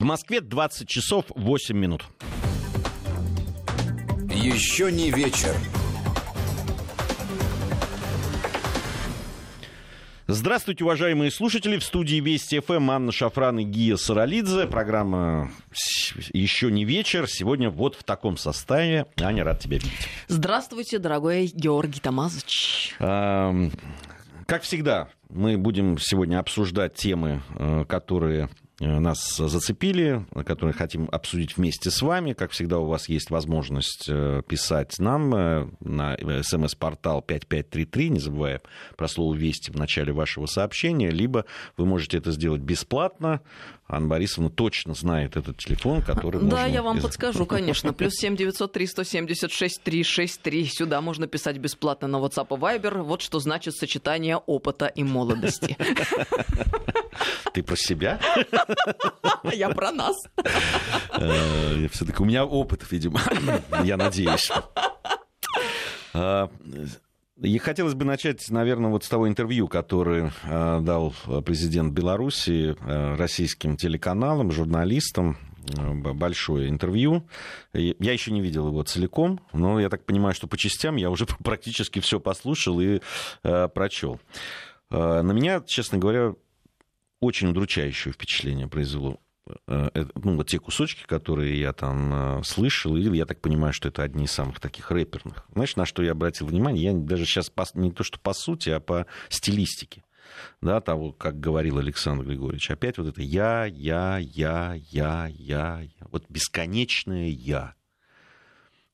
В Москве 20 часов 8 минут. Еще не вечер. Здравствуйте, уважаемые слушатели. В студии Вести ФМ Анна Шафран и Гия Саралидзе. Программа «Еще не вечер». Сегодня вот в таком составе. Аня, рад тебя видеть. Здравствуйте, дорогой Георгий Тамазович. Как всегда, мы будем сегодня обсуждать темы, э, которые нас зацепили, которые хотим обсудить вместе с вами. Как всегда, у вас есть возможность э, писать нам э, на смс-портал 5533, не забывая про слово «Вести» в начале вашего сообщения, либо вы можете это сделать бесплатно. Анна Борисовна точно знает этот телефон, который Да, я вам подскажу, конечно. Плюс семь девятьсот три сто семьдесят шесть три шесть три. Сюда можно писать бесплатно на WhatsApp и Viber. Вот что значит сочетание опыта и молодости. Ты про себя? Я про нас. Э, Все-таки у меня опыт, видимо, я надеюсь. И хотелось бы начать, наверное, вот с того интервью, которое э, дал президент Беларуси э, российским телеканалам, журналистам. Большое интервью. Я еще не видел его целиком, но я так понимаю, что по частям я уже практически все послушал и прочел. На меня, честно говоря, очень удручающее впечатление произвело э, э, ну, вот те кусочки, которые я там э, слышал, или я так понимаю, что это одни из самых таких рэперных. Знаешь, на что я обратил внимание? Я даже сейчас по, не то, что по сути, а по стилистике. Да, того, как говорил Александр Григорьевич. Опять вот это я, я, я, я, я, я. Вот бесконечное я.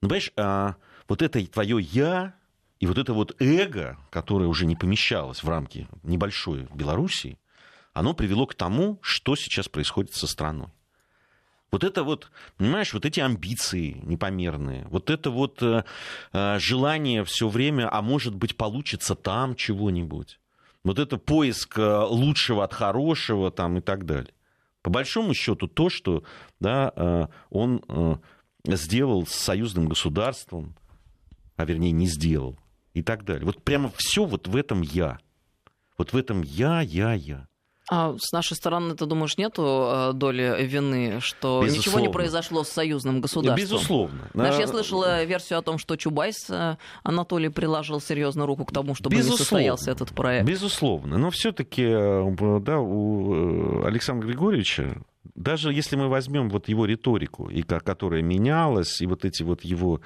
Ну, понимаешь, а, вот это твое я, и вот это вот эго, которое уже не помещалось в рамки небольшой Белоруссии, оно привело к тому, что сейчас происходит со страной. Вот это вот, понимаешь, вот эти амбиции непомерные, вот это вот э, э желание все время, а может быть получится там чего-нибудь. Вот это поиск э, лучшего от хорошего там и так далее. По большому счету то, что да, э, он сделал с союзным государством, а вернее не сделал и так далее. Вот прямо все вот в этом я. Вот в этом я, я, я. А с нашей стороны, ты думаешь, нету э, доли вины, что Безусловно. ничего не произошло с союзным государством? Безусловно. Знаешь, я слышала версию о том, что Чубайс э, Анатолий приложил серьезно руку к тому, чтобы Безусловно. не состоялся этот проект. Безусловно. Но все-таки э, да, у Александра Григорьевича даже если мы возьмем вот его риторику, и, которая менялась, и вот эти вот его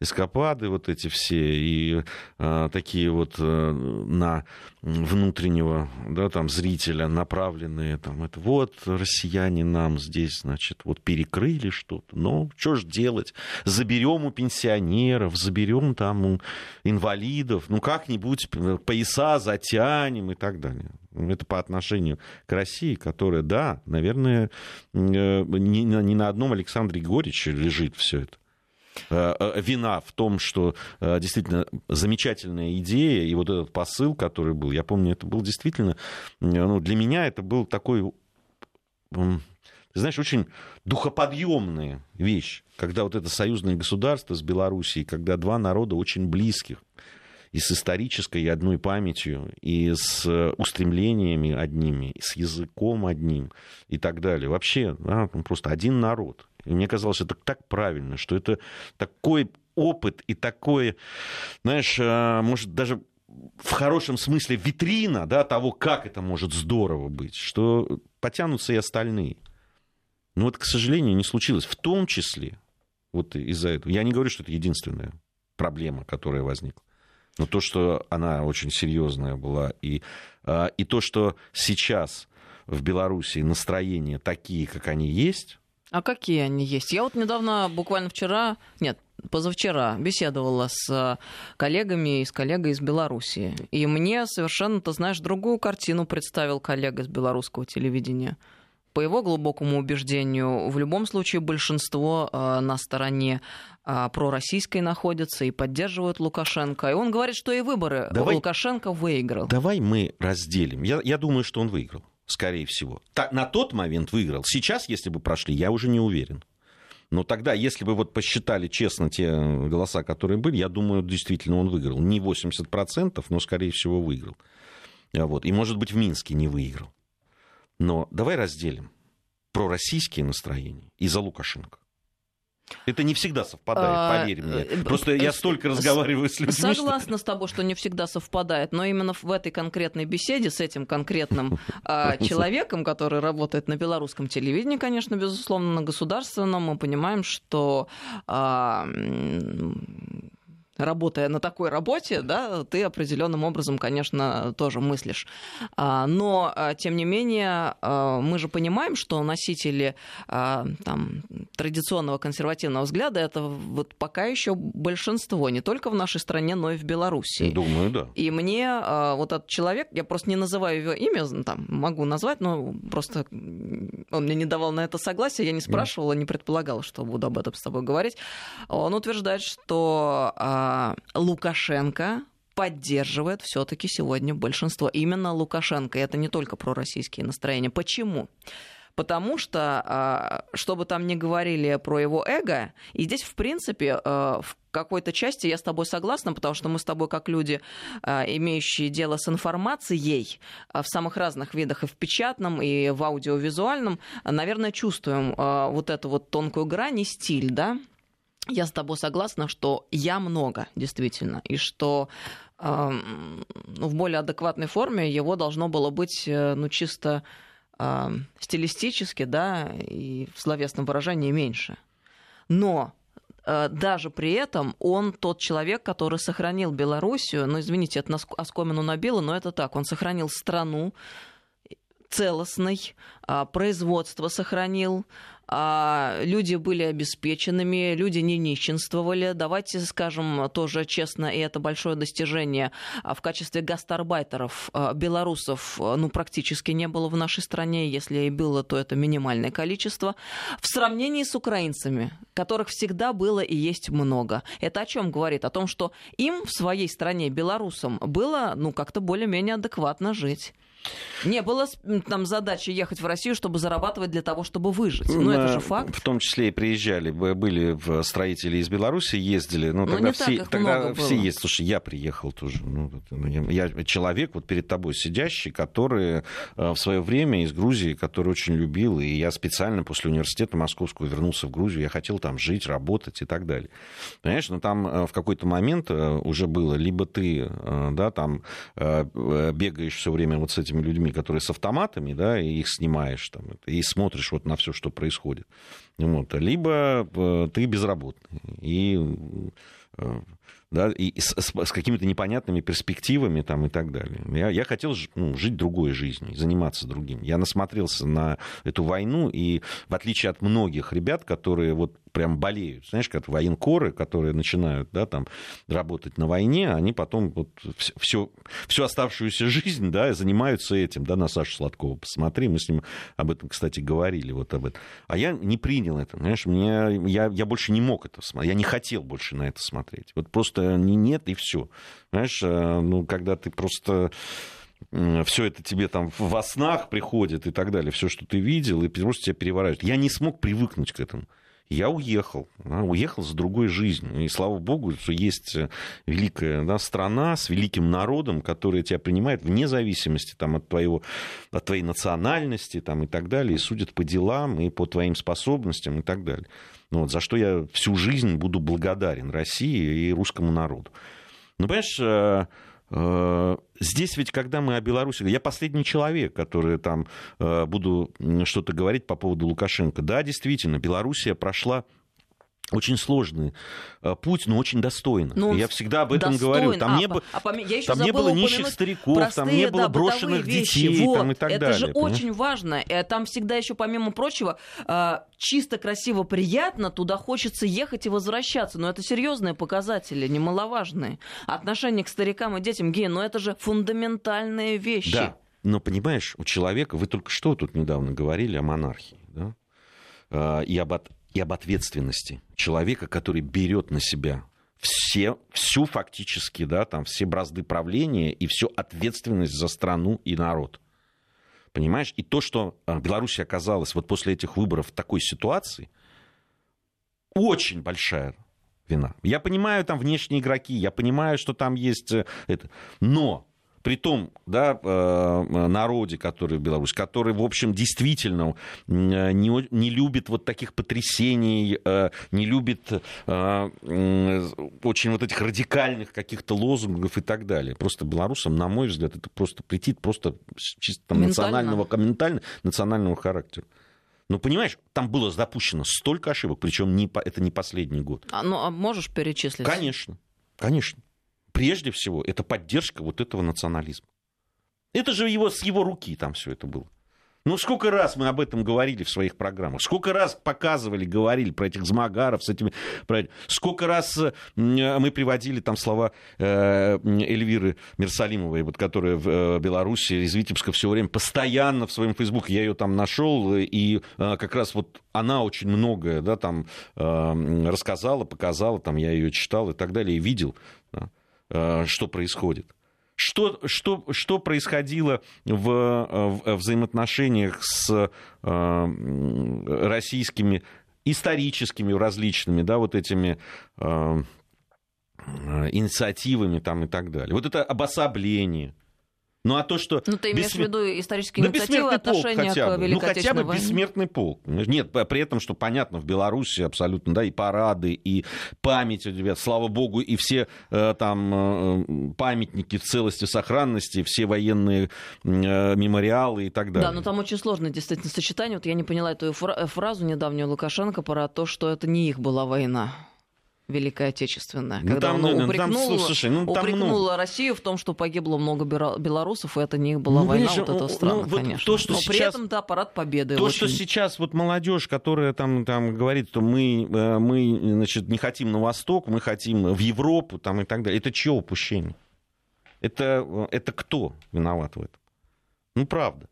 эскапады, вот эти все, и э, такие вот э, на внутреннего да, там, зрителя направленные, там, это вот россияне нам здесь, значит, вот перекрыли что-то, ну, что ж делать, заберем у пенсионеров, заберем там у инвалидов, ну, как-нибудь пояса затянем и так далее. Это по отношению к России, которая, да, наверное, э, не, не на одном Александре Григорьевиче лежит все это. Э, э, вина в том, что действительно замечательная идея и вот этот посыл, который был, я помню, это был действительно, ну, для меня это был такой, знаешь, очень духоподъемная вещь, когда вот это союзное государство с Белоруссией, когда два народа очень близких, и с исторической одной памятью, и с устремлениями одними, и с языком одним и так далее. Вообще, да, просто один народ. И мне казалось, это так правильно, что это такой опыт и такое, знаешь, а, может, даже в хорошем смысле витрина да, того, как это может здорово быть, что потянутся и остальные. Но вот, к сожалению, не случилось. В том числе вот из-за этого. Я не говорю, что это единственная проблема, которая возникла. Но то, что она очень серьезная была, и, а, и то, что сейчас в Беларуси настроения такие, как они есть. А какие они есть? Я вот недавно, буквально вчера, нет, позавчера беседовала с а, коллегами и с коллегой из Беларуси. И мне совершенно, ты знаешь, другую картину представил коллега из белорусского телевидения по его глубокому убеждению, в любом случае большинство э, на стороне пророссийской находится и поддерживают Лукашенко. И он говорит, что и выборы давай, Лукашенко выиграл. Давай мы разделим. Я, я думаю, что он выиграл, скорее всего. Так, на тот момент выиграл. Сейчас, если бы прошли, я уже не уверен. Но тогда, если бы вот посчитали честно те голоса, которые были, я думаю, действительно он выиграл. Не 80%, но, скорее всего, выиграл. Вот. И, может быть, в Минске не выиграл. Но давай разделим. пророссийские настроения и за Лукашенко. Это не всегда совпадает, А, поверь мне. э, Просто я столько разговариваю с людьми. что- Согласна с тобой, что не всегда совпадает, но именно в этой конкретной беседе с этим конкретным а, человеком, который работает на белорусском телевидении, конечно, безусловно, на государственном, мы понимаем, что а, работая на такой работе, да, ты определенным образом, конечно, тоже мыслишь. А, Но, а, тем не менее, а, мы же понимаем, что носители там, традиционного консервативного взгляда это вот пока еще большинство, не только в нашей стране, но и в Беларуси. Думаю, да. И мне вот этот человек, я просто не называю его имя, там, могу назвать, но просто он мне не давал на это согласия, я не спрашивала, не предполагала, что буду об этом с тобой говорить. Он утверждает, что Лукашенко поддерживает все-таки сегодня большинство. Именно Лукашенко. И это не только пророссийские настроения. Почему? Потому что, а, что бы там ни говорили про его эго, и здесь, в принципе, а, в какой-то части я с тобой согласна, потому что мы с тобой, как люди, а, имеющие дело с информацией а, в самых разных видах, и в печатном, и в аудиовизуальном, а, наверное, чувствуем а, вот эту вот тонкую грань и стиль, да? Я с тобой согласна, что я много, действительно, и что эм, ну, в более адекватной форме его должно было быть, э, ну, чисто э, стилистически, да, и в словесном выражении меньше. Но э, даже при этом он тот человек, который сохранил Белоруссию, ну, извините, это оскомину набило, но это так, он сохранил страну целостной, а, производство сохранил, люди были обеспеченными, люди не нищенствовали. Давайте скажем тоже честно, и это большое достижение, а, в качестве гастарбайтеров а, белорусов а, ну, практически не было в нашей стране. Если и было, то это минимальное количество. В сравнении с украинцами, которых всегда было и есть много. Это о чем говорит? О том, что им в своей стране, белорусам, было ну, как-то более-менее адекватно жить. Не было там задачи ехать в Россию, чтобы зарабатывать для того, чтобы выжить. Ну, это же факт. В том числе и приезжали, были в строители из Беларуси, ездили. Ну, Ну, тогда так все, тогда все есть. Слушай, я приехал тоже. Ну, ну, я, человек вот перед тобой сидящий, который э, в свое время из Грузии, который очень любил, и я специально после университета московского вернулся в Грузию, я хотел там жить, работать и так далее. Понимаешь, но там э, в какой-то момент э, уже было, либо ты, э, да, там э, э, бегаешь все время вот с этими людьми, которые с автоматами, да, и их снимаешь там, и смотришь вот на все, что происходит. Вот. Либо э, ты безработный. И э, да, и с, с- какими-то непонятными перспективами там, и так далее. Я, я хотел ну, жить другой жизнью, заниматься другим. Я насмотрелся на эту войну, и в отличие от многих ребят, которые вот прям болеют, знаешь, как военкоры, которые начинают да, там, работать на войне, они потом вот всю, всю оставшуюся жизнь да, занимаются этим. Да, на Сашу Сладкова посмотри, мы с ним об этом, кстати, говорили. Вот об этом. А я не принял это, знаешь, мне, я, я больше не мог это смотреть, я не хотел больше на это смотреть. Вот просто не, нет и все. Знаешь, э, ну, когда ты просто все это тебе там во снах приходит и так далее, все, что ты видел, и просто тебя переворачивает. Я не смог привыкнуть к этому. Я уехал, да, уехал с другой жизнью. И слава богу, что есть э, великая да, страна с великим народом, который тебя принимает вне зависимости там, от, твоего, от твоей национальности там, и так далее, и судит по делам и по твоим способностям и так далее. Ну, вот, за что я всю жизнь буду благодарен России и русскому народу. Ну, понимаешь, э, здесь ведь, когда мы о Беларуси... Я последний человек, который там э, буду что-то говорить по поводу Лукашенко. Да, действительно, Белоруссия прошла очень сложный э, путь, но очень достойно. Ну, я всегда об этом достоин. говорю. Там А, не, бы- а поме- я там не было нищих стариков, там простые, не было да, брошенных вещи. детей Вот. там, и так это далее. же понимаешь? очень важно. Э, Там всегда еще, помимо прочего, э, чисто, красиво, приятно, туда хочется ехать и возвращаться. Но это серьезные показатели, немаловажные. Отношение к старикам и детям, гей, но это же фундаментальные вещи. Да, но понимаешь, у человека, вы только что тут недавно говорили о монархии, да? И, об, и об ответственности человека, который берет на себя все, всю фактически, да, там, все бразды правления и всю ответственность за страну и народ. Понимаешь? И то, что а, Беларусь оказалась вот после этих выборов в такой ситуации, очень большая вина. Я понимаю, там внешние игроки, я понимаю, что там есть э, это. Но при том да, э, народе, который в Беларуси, который, в общем, действительно не, не любит вот таких потрясений, э, не любит очень вот этих радикальных каких-то лозунгов и так далее. Просто белорусам, на мой взгляд, это просто претит просто чисто там, национального, ментально, национального характера. Ну, понимаешь, там было допущено столько ошибок, причем не, это не последний год. А, ну, а можешь перечислить? Конечно, конечно. Прежде всего, это поддержка вот этого национализма. Это же его, с его руки там все это было. Ну, сколько раз мы об этом говорили в своих программах, сколько раз показывали, говорили про этих змагаров с этими... Про... Сколько раз э, мы приводили там слова э, Эльвиры Мерсалимовой, вот, которая в э, Беларуси, из Витебска все время постоянно в своем фейсбуке, я ее там нашел, и как раз вот она очень многое, да, там рассказала, показала, там я ее читал и так далее, и видел, да, что происходит. Что, что, что происходило в, в взаимоотношениях с э, российскими историческими различными, да, вот этими э, инициативами там и так далее. Вот это обособление, ну а то, что... Ну ты имеешь бессмер... в виду исторические да инициативы, отношения хотя бы. к Великой Ну хотя бы войне? бессмертный полк. Нет, при этом, что понятно, в Беларуси абсолютно, да, и парады, и память у тебя, слава богу, и все э, там э, памятники в целости, сохранности, все военные э, мемориалы и так далее. Да, но там очень сложное действительно сочетание. Вот я не поняла эту фразу недавнюю Лукашенко про то, что это не их была война. Великая Отечественная, ну, когда там, он ну, упрекнул, там, слушай, ну, упрекнула много... Россию в том, что погибло много белорусов, и это не была ну, война вот эта страна, ну, вот конечно. То, что Но сейчас, при этом, да, парад победы. То, очень... что сейчас вот молодежь, которая там, там говорит, что мы, э, мы значит, не хотим на Восток, мы хотим в Европу там, и так далее, это чье упущение? Это, э, это кто виноват в этом? Ну, правда.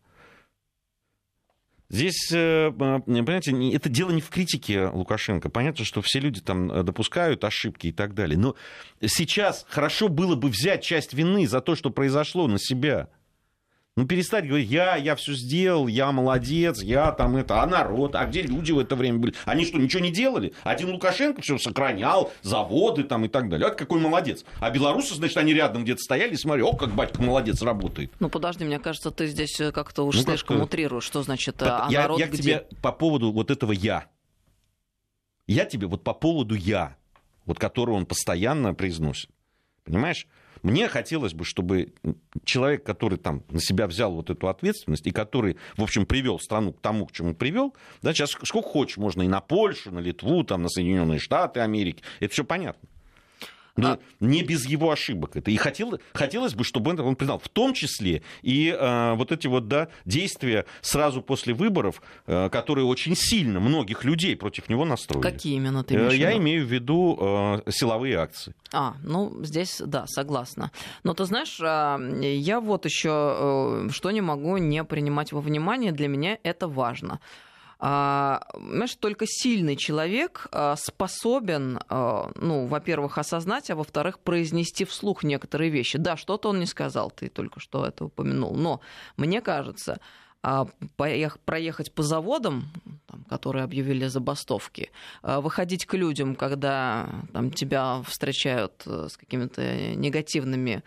Здесь, э, понимаете, это дело не в критике Лукашенко. Понятно, что все люди там э, допускают ошибки и так далее. Но сейчас хорошо было бы взять часть вины за то, что произошло на себя. Ну, перестать говорить, я, я все сделал, я молодец, я там это, а народ, а где люди в это время были? Они что, ничего не делали? Один Лукашенко все сохранял, заводы там и так далее. А какой молодец. А белорусы, значит, они рядом где-то стояли и смотрели, о, как батька молодец работает. Ну, подожди, мне кажется, ты здесь э, как-то уж ну, слишком как утрируешь. Что значит, а я, народ я где? тебе по поводу вот этого «я». Я тебе вот по поводу «я», вот которого он постоянно произносит. Понимаешь? Мне хотелось бы, чтобы человек, который там на себя взял вот эту ответственность и который, в общем, привел страну к тому, к чему привел, да, сейчас сколько хочешь, можно и на Польшу, на Литву, там, на Соединенные Штаты Америки, это все понятно. Но а... не без его ошибок это. И хотел, хотелось бы, чтобы он признал, в том числе и э, вот эти вот да, действия сразу после выборов, э, которые очень сильно многих людей против него настроили. Какие именно ты имеешь э, Я имею в виду э, силовые акции. А, ну здесь, да, согласна. Но ты знаешь, я вот еще э, что не могу не принимать во внимание, для меня это важно. А, знаешь, только сильный человек а, способен, а, ну, во-первых, осознать, а во-вторых, произнести вслух некоторые вещи. Да, что-то он не сказал, ты только что это упомянул, но мне кажется, проехать по заводам, которые объявили забастовки, выходить к людям, когда там, тебя встречают э, с какими-то негативными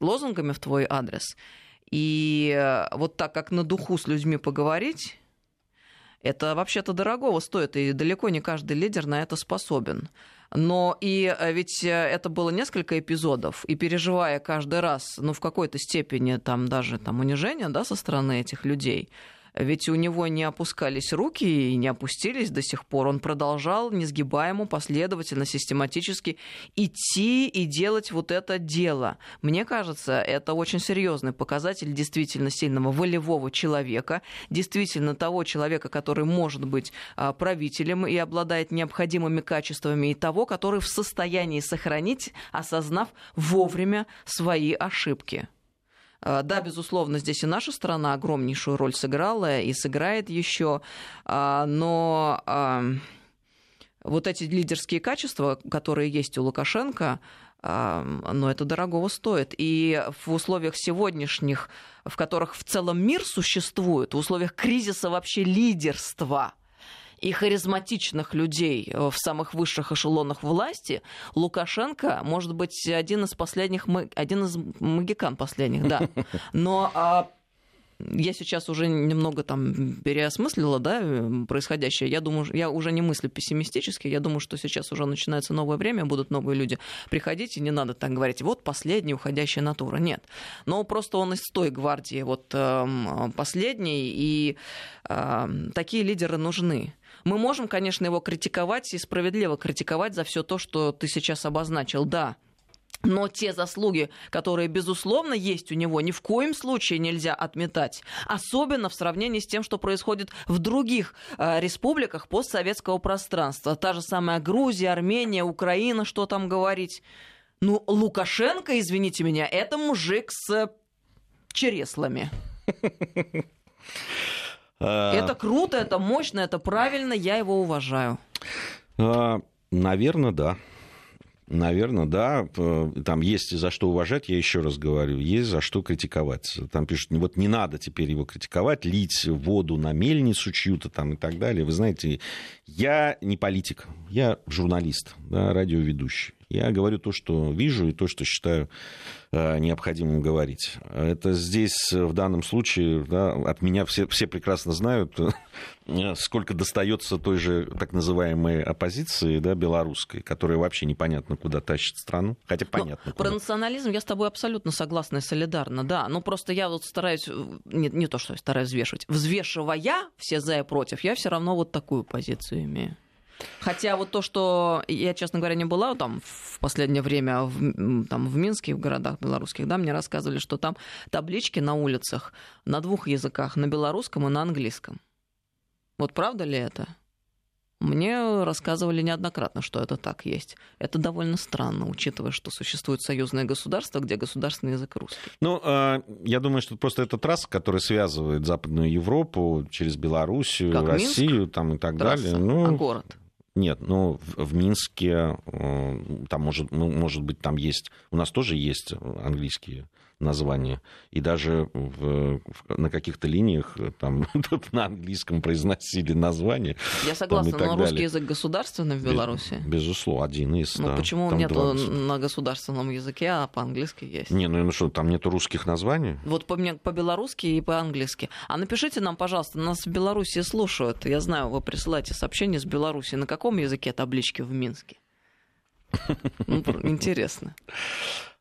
лозунгами в твой адрес – и э, вот так как на духу с людьми поговорить, это вообще-то дорогого стоит, и далеко не каждый лидер на это способен. Но и э, ведь э, это было несколько эпизодов, и переживая каждый раз, ну, в какой-то степени там даже там унижение, да, со стороны этих людей, ведь у него не опускались руки и не опустились до сих пор. Он продолжал несгибаемо, последовательно, систематически идти и делать вот это дело. Мне кажется, это очень серьезный показатель действительно сильного волевого человека, действительно того человека, который может быть а, правителем и обладает необходимыми качествами, и того, который в состоянии сохранить, осознав вовремя свои ошибки. Э, да, безусловно, здесь и наша страна огромнейшую роль сыграла и сыграет еще, а, но вот эти лидерские качества, которые есть у Лукашенко, но это дорогого стоит. И в условиях сегодняшних, в которых в целом мир существует, в условиях кризиса вообще лидерства – и харизматичных людей в самых высших эшелонах власти, Лукашенко может быть один из последних, один из магикан последних, да. Но а, я сейчас уже немного там переосмыслила, да, происходящее. Я думаю, я уже не мыслю пессимистически. Я думаю, что сейчас уже начинается новое время, будут новые люди приходить, и не надо так говорить, вот последняя уходящая натура. Нет. Но просто он из той гвардии, вот э, последний, и э, такие лидеры нужны. Мы можем, конечно, его критиковать и справедливо критиковать за все то, что ты сейчас обозначил. Да, но те заслуги, которые, безусловно, есть у него, ни в коем случае нельзя отметать. Особенно в сравнении с тем, что происходит в других э, республиках постсоветского пространства. Та же самая Грузия, Армения, Украина, что там говорить. Ну, Лукашенко, извините меня, это мужик с череслами. А. Это круто, это мощно, это правильно, я его уважаю. А, Наверное, да. Наверное, да. Там есть за что уважать, я еще раз говорю, есть за что критиковать. Там пишут, вот не надо теперь его критиковать, лить воду на мельницу чью-то там и так далее. Вы знаете, я не политик, я журналист, да, радиоведущий. Я говорю то, что вижу, и то, что считаю э, необходимым говорить. Это здесь в данном случае да, от меня все, все прекрасно знают, э, сколько достается той же так называемой оппозиции да, белорусской, которая вообще непонятно куда тащит страну. Хотя ну, понятно. Про национализм я с тобой абсолютно согласна и солидарна, да. Ну просто я вот стараюсь, не, не то, что я стараюсь взвешивать, взвешивая все за и против, я все равно вот такую позицию имею. Хотя вот то, что я, честно говоря, не была там в последнее время в, там, в Минске, в городах белорусских, да, мне рассказывали, что там таблички на улицах на двух языках, на белорусском и на английском. Вот правда ли это? Мне рассказывали неоднократно, что это так есть. Это довольно странно, учитывая, что существует союзное государство, где государственный язык русский. Ну, а, я думаю, что просто это трасса, которая связывает Западную Европу через Белоруссию, как Россию Минск? там, и так трасса, далее. Ну, а город? Нет, ну в, в Минске э, там может, ну, может быть там есть, у нас тоже есть английские название. И даже в, в, на каких-то линиях э, там на английском произносили название. Я согласна, но далее. русский язык государственный в Беларуси. Без, безусловно, один из. Ну да, почему нет на государственном языке, а по-английски есть? Не, ну, ну что, там нет русских названий? Вот по- по-белорусски и по-английски. А напишите нам, пожалуйста, нас в Беларуси слушают. Я знаю, вы присылаете сообщения с Беларуси. На каком языке таблички в Минске? Ну, интересно.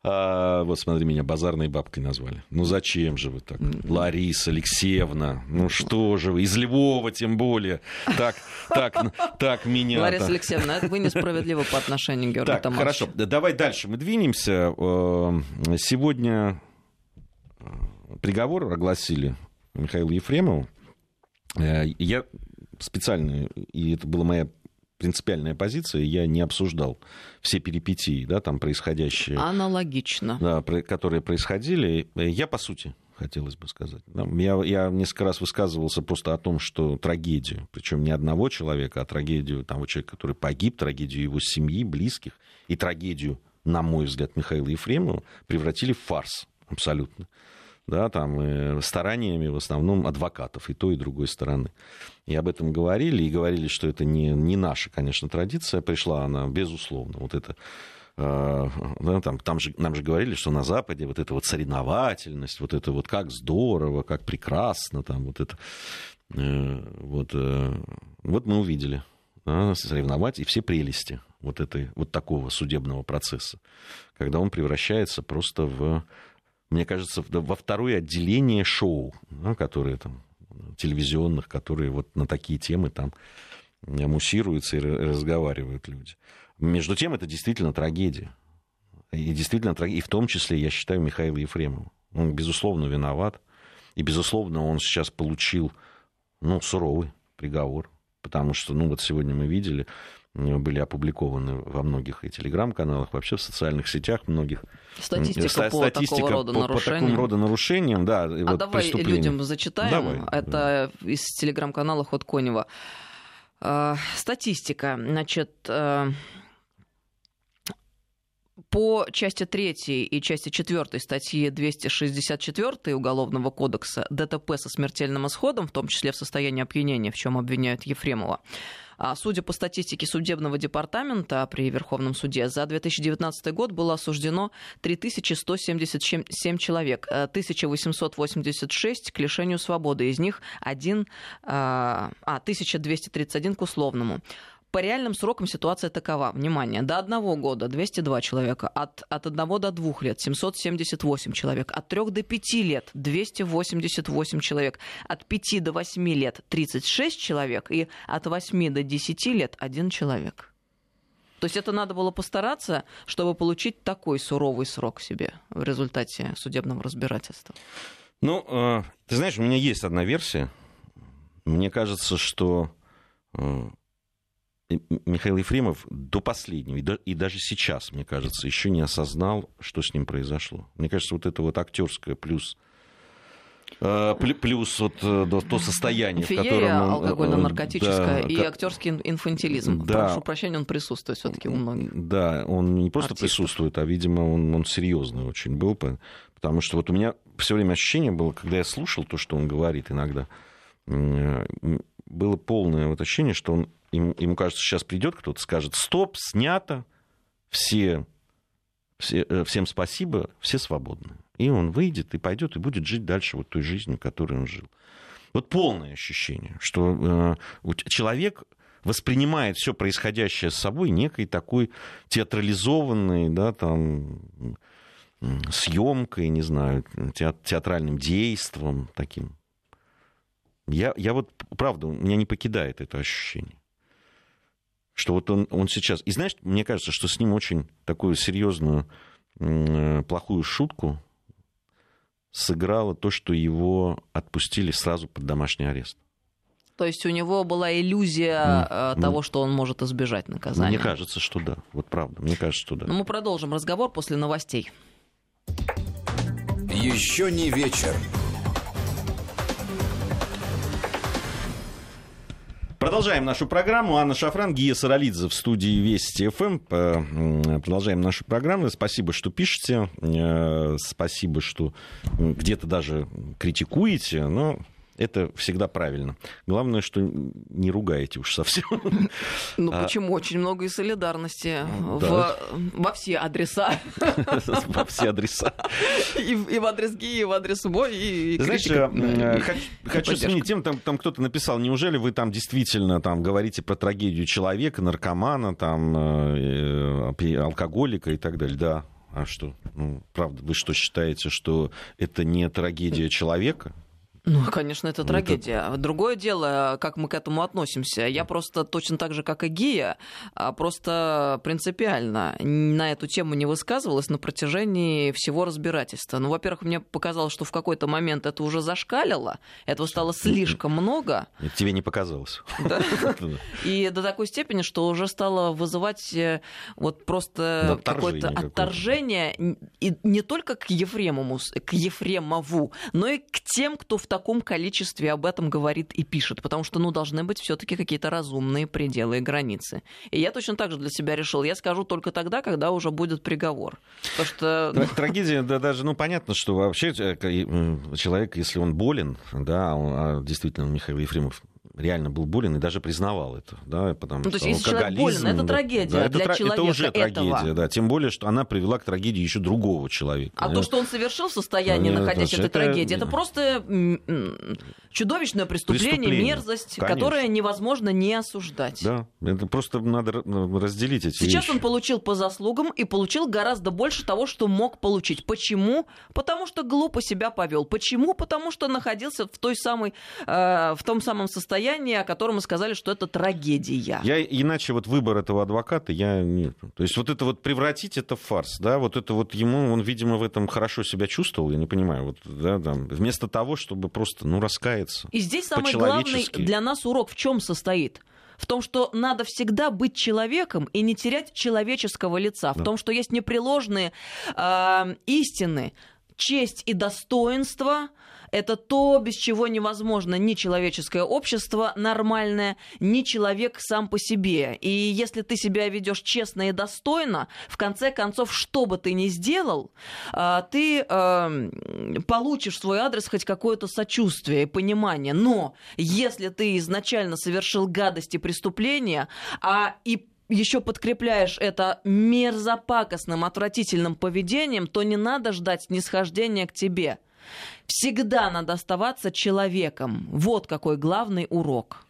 А, вот смотри, меня базарной бабкой назвали. Ну зачем же вы так? Лариса Алексеевна, ну что же вы, из Львова тем более. Так, так, так меня... Лариса Алексеевна, это вы несправедливы по отношению к Георгию Так, хорошо, давай дальше мы двинемся. Э, сегодня э, приговор огласили Михаилу Ефремову. Э, я специально, и это была моя принципиальная позиция, я не обсуждал все перипетии, да, там происходящие. Аналогично. Да, которые происходили. Я, по сути, хотелось бы сказать. Я, я несколько раз высказывался просто о том, что трагедию, причем не одного человека, а трагедию того человека, который погиб, трагедию его семьи, близких, и трагедию, на мой взгляд, Михаила Ефремова превратили в фарс абсолютно да, там, э, стараниями в основном адвокатов и той, и другой стороны. И об этом говорили, и говорили, что это не, не наша, конечно, традиция, пришла она, безусловно, вот это э, да, там, там же, нам же говорили, что на Западе вот эта вот соревновательность, вот это вот как здорово, как прекрасно, там вот это, э, вот, вот мы увидели, да, соревновать и все прелести вот, этой, вот такого судебного процесса, когда он превращается просто в мне кажется, во второе отделение шоу, ну, которые там телевизионных, которые вот на такие темы там муссируются и разговаривают люди. Между тем, это действительно трагедия. И действительно трагедия. И в том числе, я считаю, Михаила Ефремова. Он, безусловно, виноват. И, безусловно, он сейчас получил ну, суровый приговор. Потому что, ну, вот сегодня мы видели, были опубликованы во многих и телеграм-каналах, вообще в социальных сетях многих. Статистика, Ста- по, статистика такого рода по, по такому рода нарушениям, да. А вот давай людям зачитаем. Давай, Это да. из телеграм-канала Ход Конева. Статистика. Значит, По части 3 и части 4 статьи 264 Уголовного кодекса ДТП со смертельным исходом, в том числе в состоянии опьянения, в чем обвиняют Ефремова, судя по статистике судебного департамента при Верховном суде, за 2019 год было осуждено 3177 человек, 1886 э, к лишению свободы, из них один, а, 1231 а, к условному. По реальным срокам ситуация такова. Внимание, до одного года 202 человека, от, от одного до двух лет 778 человек, от трех до пяти лет 288 человек, от пяти до восьми лет 36 человек и от восьми до десяти лет один человек. То есть это надо было постараться, чтобы получить такой суровый срок себе в результате судебного разбирательства. Ну, э, ты знаешь, у меня есть одна версия. Мне кажется, что э, Михаил Ефремов до последнего, и даже сейчас, мне кажется, еще не осознал, что с ним произошло. Мне кажется, вот это вот актерское плюс э, Плюс вот э, то состояние, Феерия, в котором он... алкогольно-наркотическая да, и актерский инфантилизм. Да, Прошу прощения, он присутствует все таки у многих. Да, он не просто артистов. присутствует, а, видимо, он, он серьезный очень был. Потому что вот у меня все время ощущение было, когда я слушал то, что он говорит иногда, э, было полное вот ощущение, что он ему, ему кажется, сейчас придет кто-то, скажет, стоп, снято, все, все, э, всем спасибо, все свободны. И он выйдет и пойдет и будет жить дальше вот той жизнью, которой он жил. Вот полное ощущение, что э, человек воспринимает все происходящее с собой некой такой театрализованной, да, там, съемкой, не знаю, театральным действом таким. Я, я вот, правда, меня не покидает это ощущение что вот он, он сейчас... И знаешь, мне кажется, что с ним очень такую серьезную плохую шутку сыграло то, что его отпустили сразу под домашний арест. То есть у него была иллюзия mm. того, что он может избежать наказания. Мне кажется, что да. Вот правда. Мне кажется, что да. Но мы продолжим разговор после новостей. Еще не вечер. Продолжаем нашу программу. Анна Шафран, Гия Саралидзе в студии Вести ФМ. Продолжаем нашу программу. Спасибо, что пишете. Э, спасибо, что где-то даже критикуете. Но это всегда правильно. Главное, что не ругаете уж совсем. Ну а... почему? Очень много и солидарности да. в... во все адреса. Во все адреса. И, и в адрес Ги, и в адрес мой, и, и Знаешь, критика, э, и, хочу и сменить тем, там, там кто-то написал, неужели вы там действительно там говорите про трагедию человека, наркомана, там, э, э, алкоголика и так далее? Да, а что? Ну, правда, вы что считаете, что это не трагедия человека? Ну, конечно, это ну, трагедия. Это... Другое дело, как мы к этому относимся. Я просто точно так же, как и Гия, а просто принципиально на эту тему не высказывалась на протяжении всего разбирательства. Ну, во-первых, мне показалось, что в какой-то момент это уже зашкалило, этого стало слишком много. Это тебе не показалось. Да? И до такой степени, что уже стало вызывать э, вот просто какое-то отторжение и не только к Ефремову, к Ефремову, но и к тем, кто в таком количестве об этом говорит и пишет, потому что, ну, должны быть все-таки какие-то разумные пределы и границы. И я точно так же для себя решил, я скажу только тогда, когда уже будет приговор. Потому что... Трагедия, да, даже, ну, понятно, что вообще э, человек, если он болен, да, он, а действительно Михаил Ефремов реально был болен и даже признавал это, да, потому ну, что то есть, если человек болен, это трагедия да, для это, человека это уже этого. трагедия, да, тем более, что она привела к трагедии еще другого человека. А то, что он совершил в состоянии, Нет, находясь в этой это... трагедии, это просто чудовищное преступление, преступление. мерзость, Конечно. которое невозможно не осуждать. Да, это просто надо разделить эти Сейчас вещи. он получил по заслугам и получил гораздо больше того, что мог получить. Почему? Потому что глупо себя повел. Почему? Потому что находился в той самой, э, в том самом состоянии состояние, о котором мы сказали, что это трагедия. Я иначе вот выбор этого адвоката, я не... То есть вот это вот превратить это в фарс, да, вот это вот ему, он, видимо, в этом хорошо себя чувствовал, я не понимаю, вот, да, там, вместо того, чтобы просто, ну, раскаяться. И здесь самый главный для нас урок в чем состоит? в том, что надо всегда быть человеком и не терять человеческого лица, да. в том, что есть непреложные э, истины, честь и достоинство, Это то, без чего невозможно ни человеческое общество нормальное, ни человек сам по себе. И если ты себя ведешь честно и достойно, в конце концов, что бы ты ни сделал, а, ты получишь в свой адрес хоть какое-то сочувствие и понимание. Но если ты изначально совершил гадости преступления, а и еще подкрепляешь это мерзопакостным, отвратительным поведением, то не надо ждать снисхождения к тебе. Всегда надо оставаться человеком. Вот какой главный урок.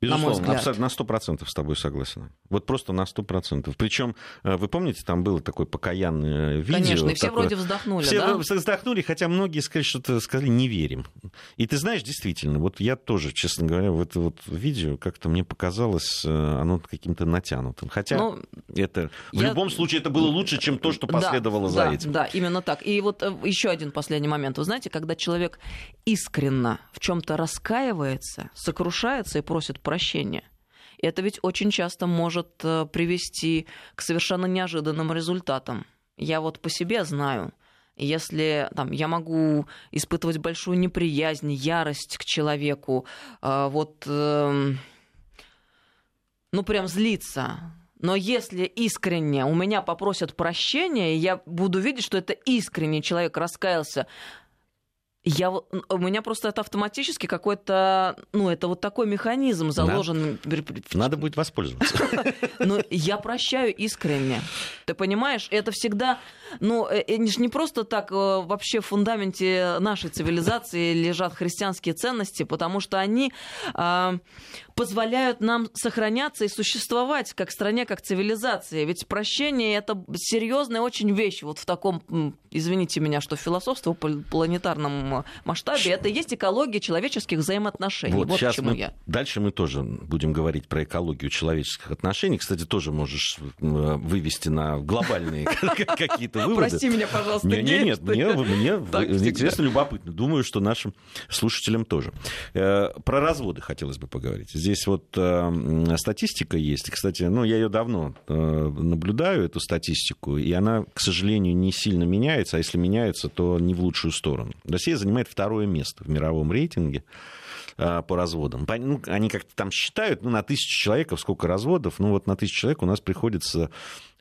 Безусловно, на абсолютно на сто процентов с тобой согласен. Вот просто на сто процентов. Причем, э, вы помните, там было такое покаянное видео. Конечно, и все такое... вроде вздохнули, все да? вздохнули, хотя многие сказали, что сказали, не верим. И ты знаешь, действительно, вот я тоже, честно говоря, в это вот видео как-то мне показалось, э, оно каким-то натянутым. Хотя ну, это в я... любом случае это было лучше, чем то, что последовало да, за да, этим. Да, именно так. И вот э, еще один последний момент. Вы знаете, когда человек искренно в чем-то раскаивается, сокрушается и просит прощения, это ведь очень часто может э, привести к совершенно неожиданным результатам. Я вот по себе знаю, если там, я могу испытывать большую неприязнь, ярость к человеку, э, вот, э, ну прям злиться, но если искренне у меня попросят прощения, и я буду видеть, что это искренний человек раскаялся, я, у меня просто это автоматически какой-то, ну, это вот такой механизм заложен. Надо, Надо будет воспользоваться. Но ну, я прощаю искренне. Ты понимаешь, это всегда, ну, это э, не просто так э, вообще в фундаменте нашей цивилизации лежат христианские ценности, потому что они а, позволяют нам сохраняться и существовать как стране, как цивилизация. Ведь прощение это серьезная очень вещь. Вот в таком, извините меня, что философство в планетарном масштабе, это и есть экология человеческих взаимоотношений. Вот, вот сейчас мы, я. Дальше мы тоже будем говорить про экологию человеческих отношений. Кстати, тоже можешь вывести на глобальные какие-то выводы. Прости меня, пожалуйста. Нет, нет, мне интересно, любопытно. Думаю, что нашим слушателям тоже. Э, про разводы хотелось бы поговорить. Здесь вот э, статистика есть. Кстати, ну, я ее давно э, наблюдаю, эту статистику, и она, к сожалению, не сильно меняется, а если меняется, то не в лучшую сторону. Россия занимает второе место в мировом рейтинге э, по разводам. Ну, они как-то там считают, ну, на тысячу человек сколько разводов, ну, вот на тысячу человек у нас приходится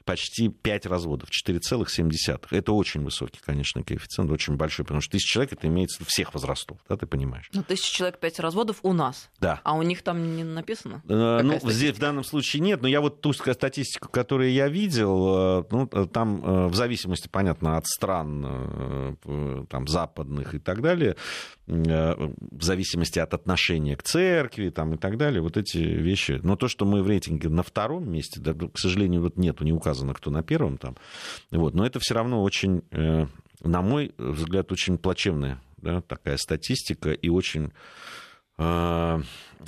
почти 5 разводов, 4,7. Это очень высокий, конечно, коэффициент, очень большой, потому что тысяча человек это имеется всех возрастов, да, ты понимаешь? Ну, тысяча человек, 5 разводов у нас. Да. А у них там не написано? Э, ну, здесь в данном случае нет, но я вот ту статистику, которую я видел, э, ну, э, там в зависимости, понятно, от стран там, западных и так далее, в зависимости от отношения к церкви там, и так далее, вот эти вещи. Но то, что мы в рейтинге на втором месте, да, к сожалению, вот нету, не указано, кто на первом там, вот, но это все равно очень, э, на мой взгляд, очень плачевная да, такая статистика и очень э,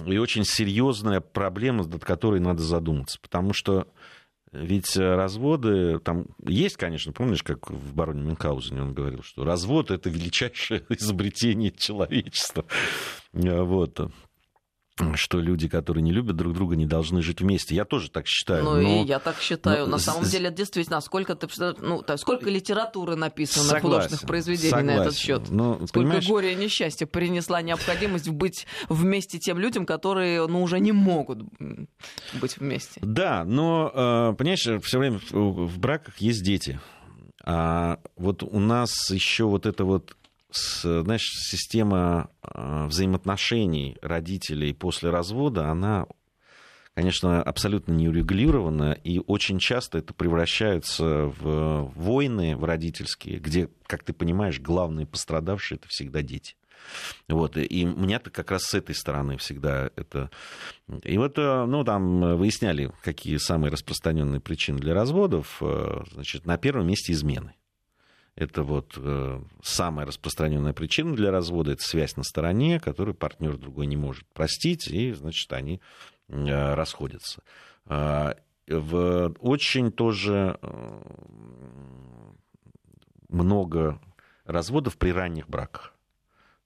и очень серьезная проблема, над которой надо задуматься. Потому что ведь э, разводы, там есть, конечно, помнишь, как в бароне Мюнхгаузене он говорил, что развод это величайшее изобретение человечества. Вот что люди, которые не любят друг друга, не должны жить вместе. Я тоже так считаю. Ну но... и я так считаю. Но... На самом деле, действительно, сколько ты ну, сколько литературы написано согласен, художественных произведений согласен. на этот счет. Но, сколько понимаешь... горя и несчастья принесла необходимость быть вместе тем людям, которые ну, уже не могут быть вместе. Да, но, э, понимаешь, все время в браках есть дети. А вот у нас еще вот это вот знаешь, система а, взаимоотношений родителей после развода, она, конечно, абсолютно не урегулирована, и очень часто это превращается в войны в родительские, где, как ты понимаешь, главные пострадавшие это всегда дети. Вот, и меня-то как раз с этой стороны всегда это... И вот, э, ну, там выясняли, какие самые распространенные причины для разводов. Э, значит, на первом месте измены. Это вот э, самая распространенная причина для развода, это связь на стороне, которую партнер другой не может простить, и, значит, они э, расходятся. Э, в, очень тоже э, много разводов при ранних браках.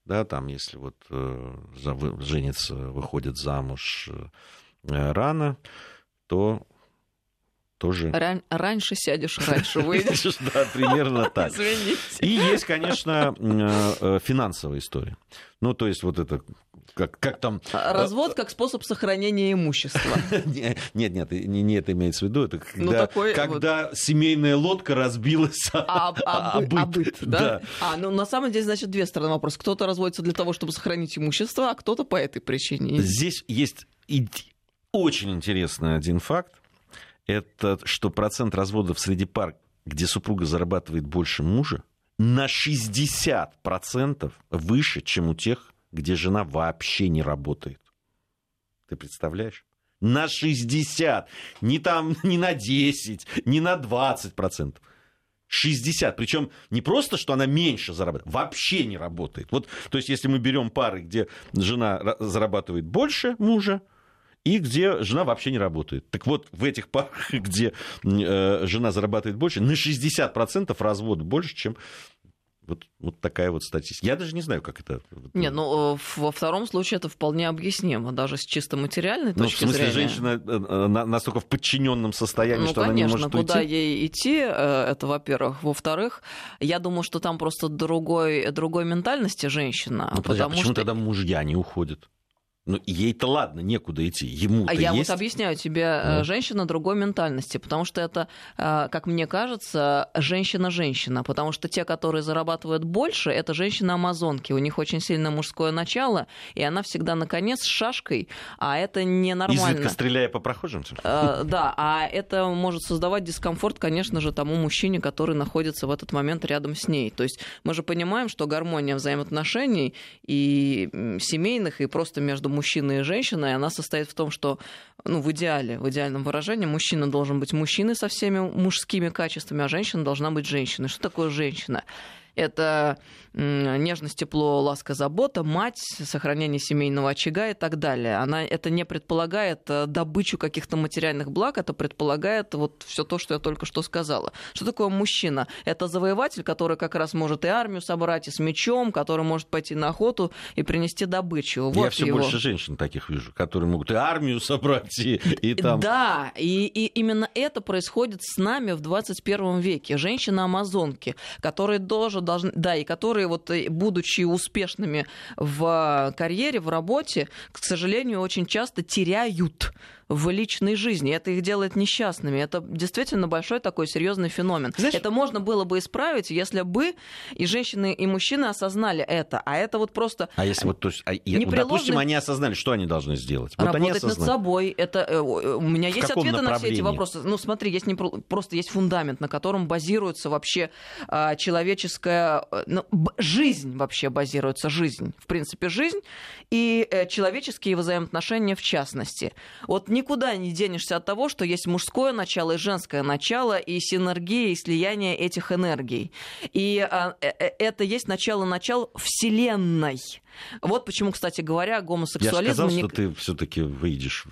Да, там, если вот э, женится, выходит замуж э, рано, то тоже... Ран- раньше сядешь, раньше выйдешь. Да, примерно так. Извините. И есть, конечно, э, э, финансовая история. Ну, то есть вот это, как, как там... А Развод как способ сохранения имущества. Не- Нет, нет, не, не это имеется в виду. Это Ну, когда, такой когда семейная лодка разбилась. А, а А а быт, быт, да? А, ну на самом деле, значит, две стороны вопроса. Кто-то разводится для того, чтобы сохранить имущество, а кто-то по этой причине. Здесь есть очень интересный один факт. Это что процент разводов среди пар, где супруга зарабатывает больше мужа, на 60% выше, чем у тех, где жена вообще не работает. Ты представляешь? На 60. Не там, не на 10, не на 20 процентов. 60. Причем не просто, что она меньше зарабатывает, вообще не работает. Вот, то есть, если мы берем пары, где жена ра- зарабатывает больше мужа, и где жена вообще не работает. Так вот, в этих парах, где э, жена зарабатывает больше, на 60% развод больше, чем вот, вот такая вот статистика. Я даже не знаю, как это... Нет, ну э, во втором случае это вполне объяснимо, даже с чисто материальной ну, в точки смысле, зрения. женщина э, на- настолько в подчиненном состоянии, Ну, что конечно, она не может куда уйти. ей идти, это во-первых. Во-вторых, я думаю, что там просто другой, другой ментальности женщина. Ну, подожди, а почему что... тогда мужья не уходят? Ну, ей-то ладно, некуда идти. Ему-то А я есть. вот объясняю тебе, Да. женщина другой ментальности, потому что это, э, как мне кажется, женщина-женщина, потому что те, которые зарабатывают больше, это женщины-амазонки, у них очень сильное мужское начало, и она всегда наконец с шашкой, а это ненормально. Изредка стреляя по прохожим. Э, Да, а это может создавать дискомфорт, конечно же, тому мужчине, который находится в этот момент рядом с ней. То есть мы же понимаем, что гармония взаимоотношений и семейных, и просто между мужчиной и женщиной, она состоит в том, что, ну, в идеале, в идеальном выражении, мужчина должен быть мужчиной со всеми мужскими качествами, а женщина должна быть женщиной. Что такое женщина? Это нежность, тепло, ласка, забота, мать, сохранение семейного очага и так далее. Она это не предполагает э, добычу каких-то материальных благ, это предполагает вот все то, что я только что сказала. Что такое мужчина? Это завоеватель, который как раз может и армию собрать, и с мечом, который может пойти на охоту и принести добычу. Вот Я все его. больше женщин таких вижу, которые могут и армию собрать, и, и там... Да, и, и именно это происходит с нами в 21 веке. Женщины-амазонки, которые тоже должны, да, и которые, вот, э, будучи успешными в карьере, в работе, к сожалению, очень часто теряют в личной жизни. Это их делает несчастными. Это действительно большой такой серьезный феномен. Знаешь- Это можно было бы исправить, если бы и женщины, и мужчины осознали это. А это вот просто А если вот, то есть, а, я- Непреложный- допустим, они осознали, что они должны сделать? Вот они Работать над собой. Это, э, у меня есть каком ответы на все эти вопросы. Ну, смотри, есть не, про- просто есть фундамент, на котором базируется вообще а, человеческая... э, ну, жизнь вообще базируется, жизнь. В принципе, жизнь и э, человеческие взаимоотношения в частности. Вот никуда не денешься от того, что есть мужское начало и женское начало, и синергия, и слияние этих энергий. И а, э, э, это есть начало-начал Вселенной. Вот почему, кстати говоря, Я гомосексуализм... же сказал, не- что ты все-таки выйдешь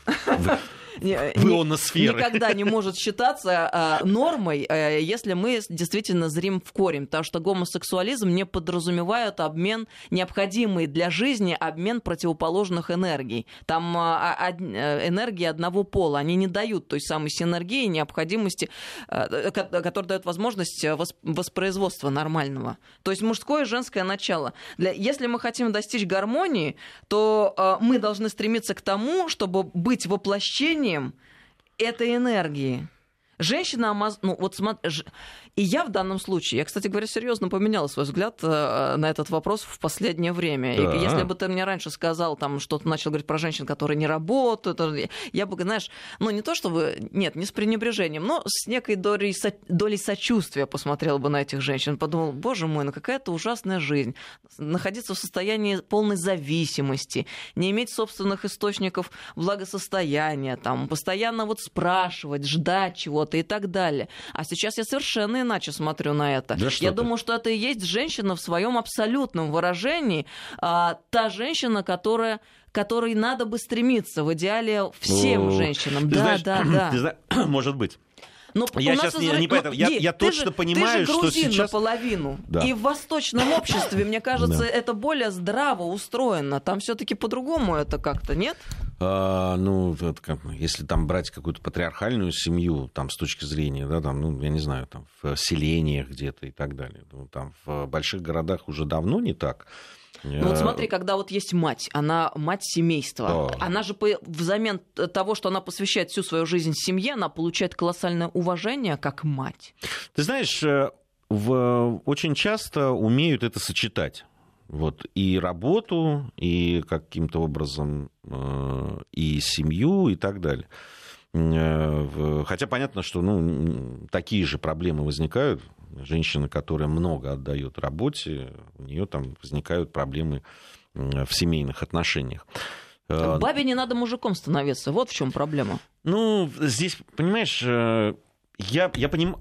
ионосферы. никогда не может считаться а, нормой, э, если мы действительно зрим в корень, потому что гомосексуализм не подразумевает обмен, необходимый для жизни обмен противоположных энергий. Там а, а, э, энергии одного пола, они не дают той самой синергии, необходимости, э, ко- которая дает возможность э, вос- воспроизводства нормального. То есть мужское и женское начало. Для, если мы хотим достичь гармонии, то э, мы должны стремиться к тому, чтобы быть воплощением этой энергии. Женщина. Ну, вот смотри, и я в данном случае, я, кстати говоря, серьезно поменяла свой взгляд э, на этот вопрос в последнее время. Да. И если бы ты мне раньше сказал, там, что-то начал говорить про женщин, которые не работают, э, я бы, знаешь, ну, не то чтобы, нет, не с пренебрежением, но с некой долей, со- долей сочувствия посмотрел бы на этих женщин. Подумал, боже мой, ну какая-то ужасная жизнь. Находиться в состоянии полной зависимости, не иметь собственных источников благосостояния, там, постоянно вот спрашивать, ждать чего-то и так далее. А сейчас я совершенно иначе смотрю на это. Да я ты. думаю, что это и есть женщина в своем абсолютном выражении, а, та женщина, которая которой надо бы стремиться в идеале всем О, женщинам. ты да, знаешь, да, да. ты может быть. Ну, Я щас не- не поэтому- я- я точно же- понимаю, ты же что сейчас- наполовину. Да. И в восточном обществе, мне кажется, Да. это более здраво устроено. Там все-таки по-другому это как-то, нет? А, ну, вот как, если там брать какую-то патриархальную семью, там, с точки зрения, да, там, ну, я не знаю, там, в селениях где-то и так далее. Ну, там, в больших городах уже давно не так. Ну вот Э, смотри, когда вот есть мать, она мать семейства, Да. она же по- взамен того, что она посвящает всю свою жизнь семье, она получает колоссальное уважение как мать. Ты знаешь, э, в, очень часто умеют это сочетать. Вот, и работу, и каким-то образом э, и семью, и так далее. Э, Хотя понятно, что ну, такие же проблемы возникают. Женщина, которая много отдает работе, у нее там возникают проблемы м, в семейных отношениях. Э, Бабе не надо мужиком становиться, вот в чем проблема. ну, здесь, понимаешь, э, я, я понимаю,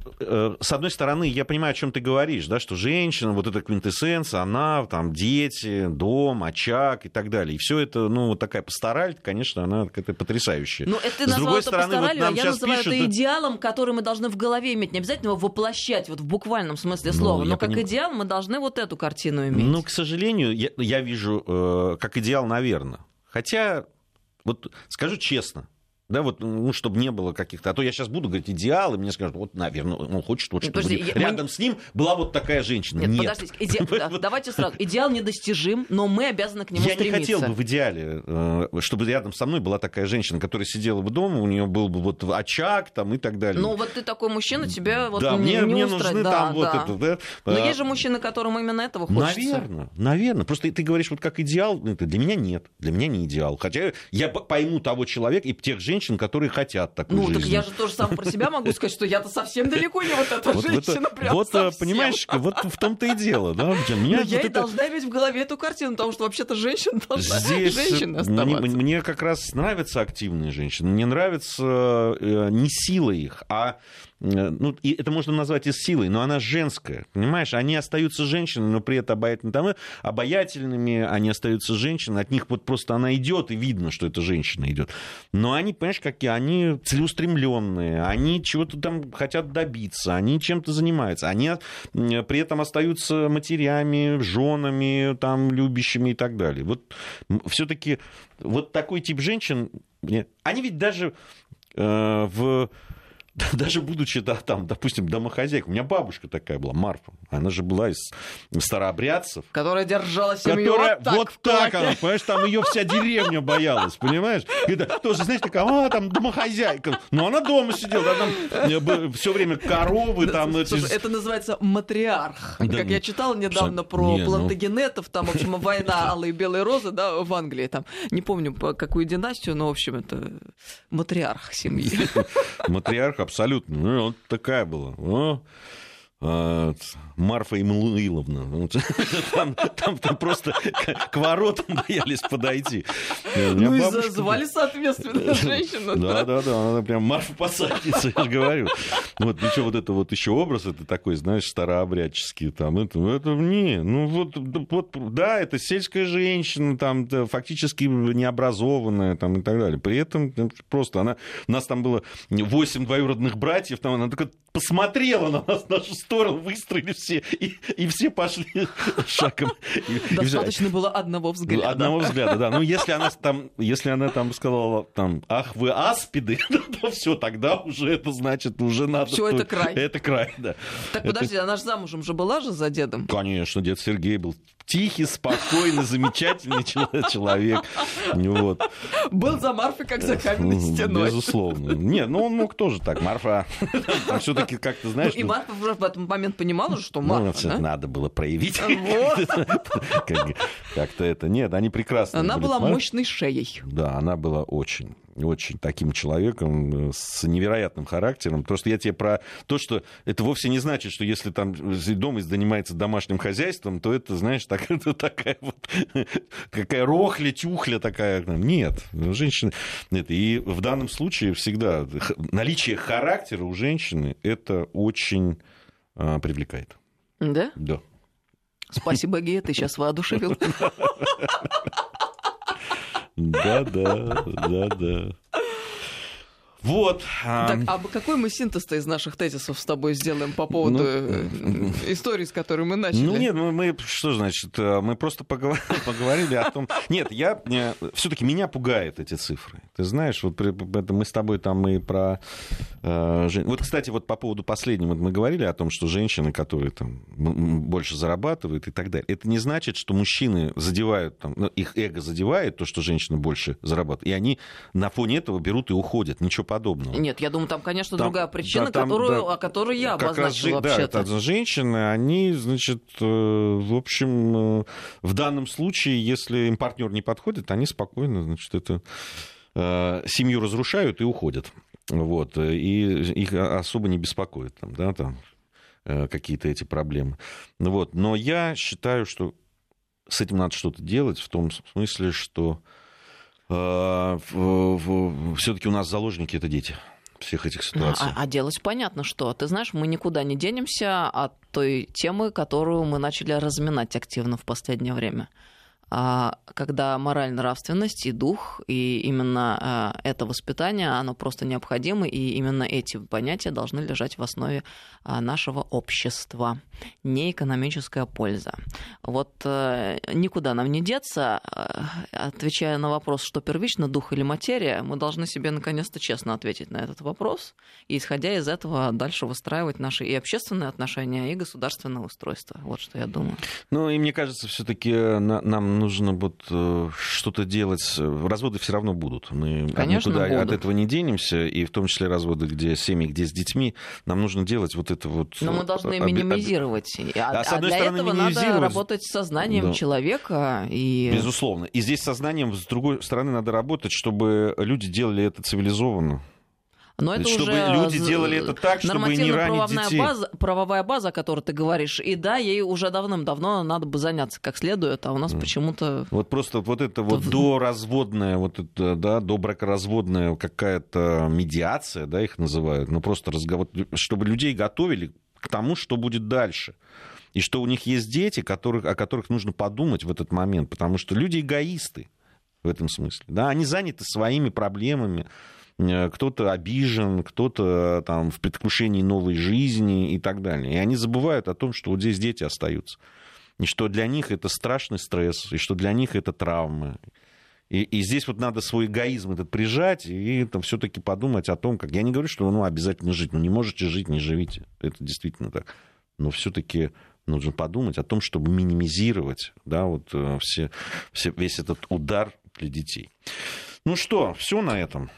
с одной стороны, я понимаю, о чем ты говоришь, да, что женщина, вот эта квинтэссенция, она, там, дети, дом, очаг и так далее. И все это, ну, вот такая пастораль, конечно, она какая-то потрясающая. Ну, это ты С назвал другой это стороны, вот пасторалью, а нам я сейчас называю пишут, это идеалом, который мы должны в голове иметь. Не обязательно его воплощать вот в буквальном смысле Ну, слова, я но как поним- идеал мы должны вот эту картину иметь. Ну, к сожалению, я, я вижу э, как идеал, наверное. Хотя, вот скажу честно, да, вот, ну, чтобы не было каких-то... А то я сейчас буду говорить идеал, и мне скажут, вот, наверное, он хочет, вот, Нет, чтобы подожди, я- мы- рядом с ним была вот такая женщина. Нет, Нет. подождите, иде- да, давайте сразу. Идеал недостижим, но мы обязаны к нему Я не стремиться. хотел бы в идеале, э, чтобы рядом со мной была такая женщина, которая сидела бы дома, у нее был бы вот очаг там и так далее. Ну, вот ты такой мужчина, тебя вот да, не, мне, не мне нужны Да, там вот да. это, да. Но А, есть же мужчины, которым именно этого хочется. Наверное, наверное. Просто ты говоришь вот как идеал, ну, это для меня нет, для меня не идеал. Хотя я пойму того человека и тех женщин, которые хотят такой Ну, жизни. так я же тоже сам про себя могу сказать, что я-то совсем далеко не вот эта Вот, это- женщина, прям вот, э, совсем. понимаешь, вот в том-то и дело, да? Меня вот я и это- должна иметь в голове эту картину, потому что вообще-то женщина должна Здесь э, женщиной мне, оставаться. мне как раз нравятся активные женщины. Мне нравится э, не сила их, а э, ну, и это можно назвать и силой, но она женская. Понимаешь, они остаются женщинами, но при этом обаятельными, там, обаятельными, они остаются женщинами, от них вот просто она идет, и видно, что это женщина идет. Но они, понимаешь, какие, они целеустремленные, они чего-то там хотят добиться, они чем-то занимаются, они э, при этом остаются матерями, женами, там, любящими и так далее. Вот все-таки вот такой тип женщин, они ведь даже э, в даже будучи, да, там, допустим, домохозяйкой, у меня бабушка такая была, Марфа, она же была из старообрядцев, Которая держала семью которая вот так. вот так она, понимаешь, там ее вся деревня боялась, понимаешь? И да, тоже, знаешь, такая, а, там домохозяйка. Но она дома сидела, да, там все время коровы, там... эти- Слушай, это называется матриарх. Да, как я читала недавно про Не, ну. плантагенетов, там, в общем, война алые и белые розы, да, в Англии, там, не помню, по какую династию, но, в общем, это матриарх семьи. Матриарх абсолютно. Ну, вот такая была. А, Марфа Иммануиловна. Вот. Там, там, там просто к, воротам боялись подойти. Ну и бабушка- звали, соответственно, женщину. Да, да, да, она прям Марфа посадница, я же говорю. Вот, причем вот это вот еще образ, это такой, знаешь, старообрядческий, там, это, это не, ну вот, вот, да, это сельская женщина, там, да, фактически необразованная, там, и так далее. При этом ну, просто она, у нас там было 8 двоюродных братьев, там, она только посмотрела на нас, в нашу сторону, выстроили все, и, и все пошли шагом. И- и. Достаточно было одного взгляда. Одного взгляда, да. Ну, если она там, если она там сказала, там, ах, вы аспиды, то все, тогда уже это значит, уже надо... Всё, это край. Это край, да. Так подожди, она же замужем же была же за дедом? Конечно, дед Сергей был тихий, спокойный, замечательный чел- человек. Вот. Был за Марфой, как за каменной стеной. Безусловно. Нет, ну он мог тоже так. Марфа все-таки как-то, Ну, знаешь... и ну, Марфа в этот момент понимала, что ну, Марфа, надо было проявить. Вот. Как- Как-то это... Нет, они прекрасно Она была мощной шеей. Да, она была очень, очень таким человеком э, с невероятным характером. То, что я тебе про то, что это вовсе не значит, что если там дом занимается домашним хозяйством, то это, знаешь, так, это такая вот какая рохля, тюхля такая. Нет, женщина... Это, и в данном случае всегда наличие характера у женщины это очень а, привлекает. Да? Да. Спасибо, Гея, ты сейчас воодушевил. Да, да, да, да. Вот. Так, а какой мы синтез-то из наших тезисов с тобой сделаем по поводу ну, э, истории, с которой мы начали? Ну нет, мы, мы что значит, э, мы просто поговорили, поговорили о том... Нет, я все таки меня пугают эти цифры. Ты знаешь, вот это мы с тобой там и про... Э, вот, кстати, вот по поводу последнего мы говорили о том, что женщины, которые там больше зарабатывают и так далее, это не значит, что мужчины задевают, там, ну, их эго задевает то, что женщины больше зарабатывают, и они на фоне этого берут и уходят. Ничего подобного. Нет, я думаю, там, конечно, там, другая причина, да, там, которую, да, о которой я обозначил вообще-то. Да, женщины, они, значит, э, в общем, э, в данном случае, если им партнер не подходит, они спокойно, значит, это э, семью разрушают и уходят. Вот, и их особо не беспокоит там, да, там какие-то эти проблемы. Вот. Но я считаю, что с этим надо что-то делать, в том смысле, что все-таки у нас заложники это дети всех этих ситуаций. А, а делать понятно, что. Ты знаешь, мы никуда не денемся от той темы, которую мы начали разминать активно в последнее время. А, когда мораль, нравственность и дух, и именно а, это воспитание, оно просто необходимо, и именно эти понятия должны лежать в основе а, нашего общества. Не экономическая польза. Вот э, никуда нам не деться, отвечая на вопрос, что первично, дух или материя, мы должны себе наконец-то честно ответить на этот вопрос, и исходя из этого дальше выстраивать наши и общественные отношения, и государственное устройство. Вот что я думаю. Ну, и мне кажется, все-таки нам нужно вот э, что-то делать. Разводы все равно будут. Мы Конечно, никуда будут. от этого не денемся, и в том числе разводы, где семьи, где с детьми. Нам нужно делать вот это вот... Но мы должны об... минимизировать. А, а, а для стороны, этого надо работать с сознанием да. человека. И... Безусловно. И здесь сознанием, с другой стороны, надо работать, чтобы люди делали это цивилизованно. Но это чтобы уже люди делали это так, чтобы не ранить детей. База, правовая база, о которой ты говоришь, и да, ей уже давным-давно надо бы заняться как следует, а у нас mm. почему-то... Вот просто вот это вот доразводная, вот это, да, добракоразводная какая-то медиация, да, их называют, ну просто разговор, чтобы людей готовили к тому, что будет дальше. И что у них есть дети, которых, о которых нужно подумать в этот момент, потому что люди эгоисты в этом смысле. Да? Они заняты своими проблемами, кто-то обижен, кто-то там в предвкушении новой жизни и так далее. И они забывают о том, что вот здесь дети остаются. И что для них это страшный стресс, и что для них это травмы. И, и здесь вот надо свой эгоизм этот прижать и там все-таки подумать о том, как... Я не говорю, что ну, обязательно жить. Ну, не можете жить, не живите. Это действительно так. Но все-таки нужно подумать о том, чтобы минимизировать да, вот, э, все, все, весь этот удар для детей. Ну что, все на этом.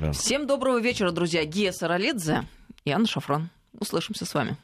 Да. Всем доброго вечера, друзья. Гия Саралидзе Анна Шафран. Услышимся с вами.